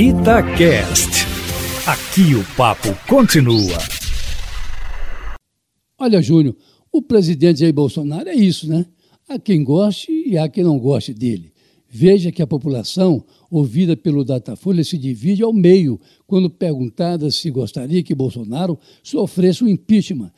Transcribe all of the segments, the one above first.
Itacast. Aqui o papo continua. Olha, Júnior, o presidente Jair Bolsonaro é isso, né? Há quem goste e há quem não goste dele. Veja que a população, ouvida pelo Datafolha, se divide ao meio quando perguntada se gostaria que Bolsonaro sofresse um impeachment.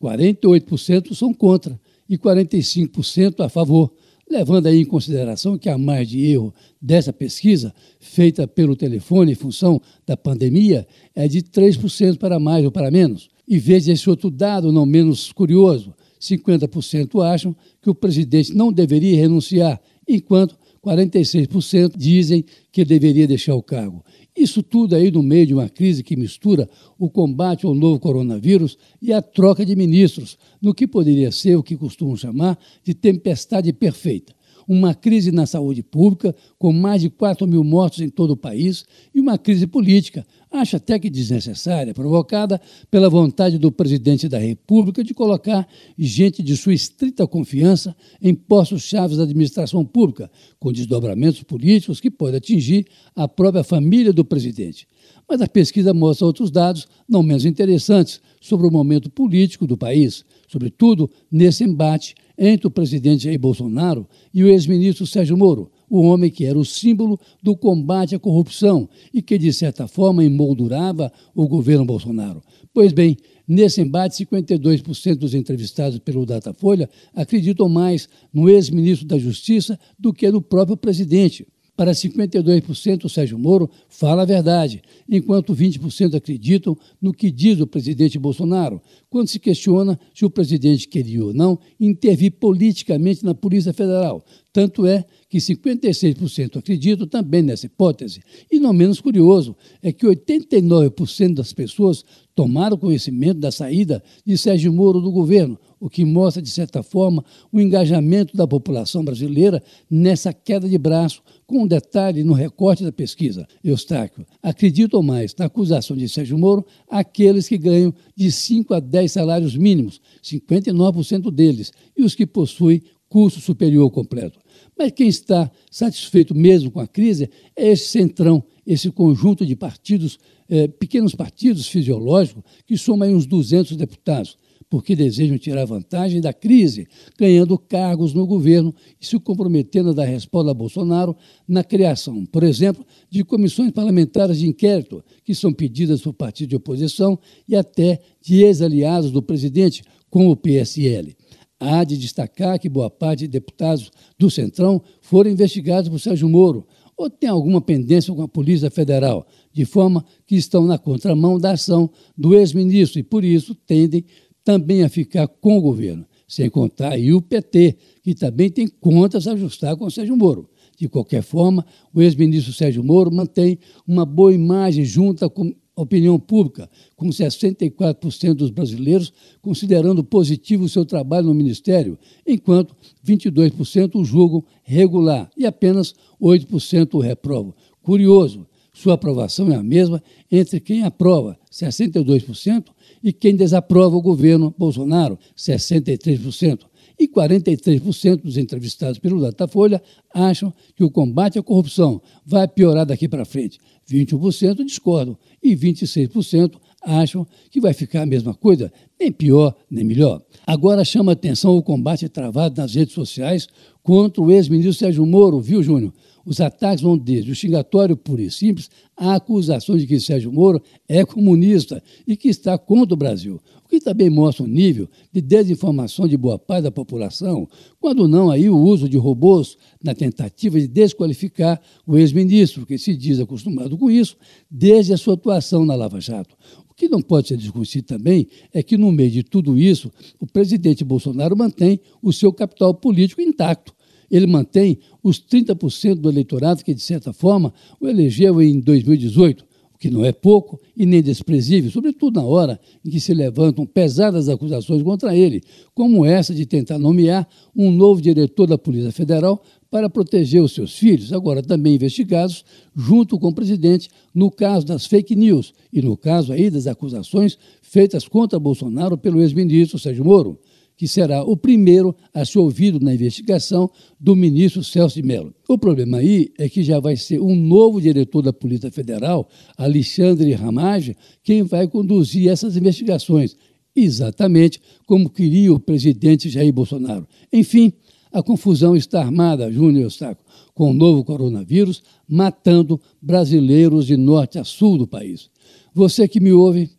48% são contra e 45% a favor levando aí em consideração que a margem de erro dessa pesquisa, feita pelo telefone em função da pandemia, é de 3% para mais ou para menos. E veja esse outro dado não menos curioso: 50% acham que o presidente não deveria renunciar, enquanto 46% dizem que deveria deixar o cargo. Isso tudo aí no meio de uma crise que mistura o combate ao novo coronavírus e a troca de ministros, no que poderia ser o que costumam chamar de tempestade perfeita uma crise na saúde pública, com mais de 4 mil mortos em todo o país, e uma crise política, acho até que desnecessária, provocada pela vontade do presidente da República de colocar gente de sua estrita confiança em postos chaves da administração pública, com desdobramentos políticos que podem atingir a própria família do presidente. Mas a pesquisa mostra outros dados não menos interessantes sobre o momento político do país, sobretudo nesse embate entre o presidente Jair Bolsonaro e o ex-ministro Sérgio Moro, o homem que era o símbolo do combate à corrupção e que, de certa forma, emoldurava o governo Bolsonaro. Pois bem, nesse embate, 52% dos entrevistados pelo Datafolha acreditam mais no ex-ministro da Justiça do que no próprio presidente. Para 52%, o Sérgio Moro fala a verdade, enquanto 20% acreditam no que diz o presidente Bolsonaro, quando se questiona se o presidente queria ou não intervir politicamente na Polícia Federal. Tanto é que 56% acreditam também nessa hipótese. E não menos curioso é que 89% das pessoas tomaram conhecimento da saída de Sérgio Moro do governo, o que mostra, de certa forma, o engajamento da população brasileira nessa queda de braço, com um detalhe no recorte da pesquisa. Eustáquio, acreditam mais na acusação de Sérgio Moro aqueles que ganham de 5 a 10 salários mínimos, 59% deles, e os que possuem curso superior completo. Mas quem está satisfeito mesmo com a crise é esse centrão, esse conjunto de partidos, eh, pequenos partidos fisiológicos, que somam uns 200 deputados, porque desejam tirar vantagem da crise, ganhando cargos no governo e se comprometendo a dar resposta a Bolsonaro na criação, por exemplo, de comissões parlamentares de inquérito, que são pedidas por partidos de oposição e até de ex-aliados do presidente, como o PSL. Há de destacar que boa parte de deputados do Centrão foram investigados por Sérgio Moro ou têm alguma pendência com a Polícia Federal, de forma que estão na contramão da ação do ex-ministro e, por isso, tendem também a ficar com o governo. Sem contar aí o PT, que também tem contas a ajustar com o Sérgio Moro. De qualquer forma, o ex-ministro Sérgio Moro mantém uma boa imagem junto à opinião pública, com 64% dos brasileiros considerando positivo o seu trabalho no Ministério, enquanto 22% o julgam regular e apenas 8% o reprovam. Curioso, sua aprovação é a mesma entre quem aprova, 62%, e quem desaprova o governo Bolsonaro, 63% e 43% dos entrevistados pelo Datafolha acham que o combate à corrupção vai piorar daqui para frente. 21% discordam e 26% acham que vai ficar a mesma coisa, nem pior nem melhor. Agora chama atenção o combate travado nas redes sociais contra o ex-ministro Sérgio Moro, viu, Júnior? Os ataques vão desde o xingatório puro e simples à acusação de que Sérgio Moro é comunista e que está contra o Brasil que também mostra um nível de desinformação de boa parte da população, quando não aí o uso de robôs na tentativa de desqualificar o ex-ministro, que se diz acostumado com isso desde a sua atuação na Lava Jato. O que não pode ser discutido também é que, no meio de tudo isso, o presidente Bolsonaro mantém o seu capital político intacto. Ele mantém os 30% do eleitorado que, de certa forma, o elegeu em 2018 que não é pouco e nem desprezível, sobretudo na hora em que se levantam pesadas acusações contra ele, como essa de tentar nomear um novo diretor da Polícia Federal para proteger os seus filhos, agora também investigados, junto com o presidente, no caso das fake news e no caso aí das acusações feitas contra Bolsonaro pelo ex-ministro Sérgio Moro que será o primeiro a ser ouvido na investigação do ministro Celso de Mello. O problema aí é que já vai ser um novo diretor da Polícia Federal, Alexandre Ramage, quem vai conduzir essas investigações, exatamente como queria o presidente Jair Bolsonaro. Enfim, a confusão está armada, Júnior Eustáquio, com o novo coronavírus, matando brasileiros de norte a sul do país. Você que me ouve,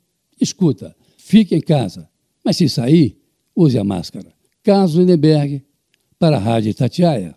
escuta, fique em casa, mas se sair, use a máscara. Carlos Lindenberg, para a Rádio Itatiaia.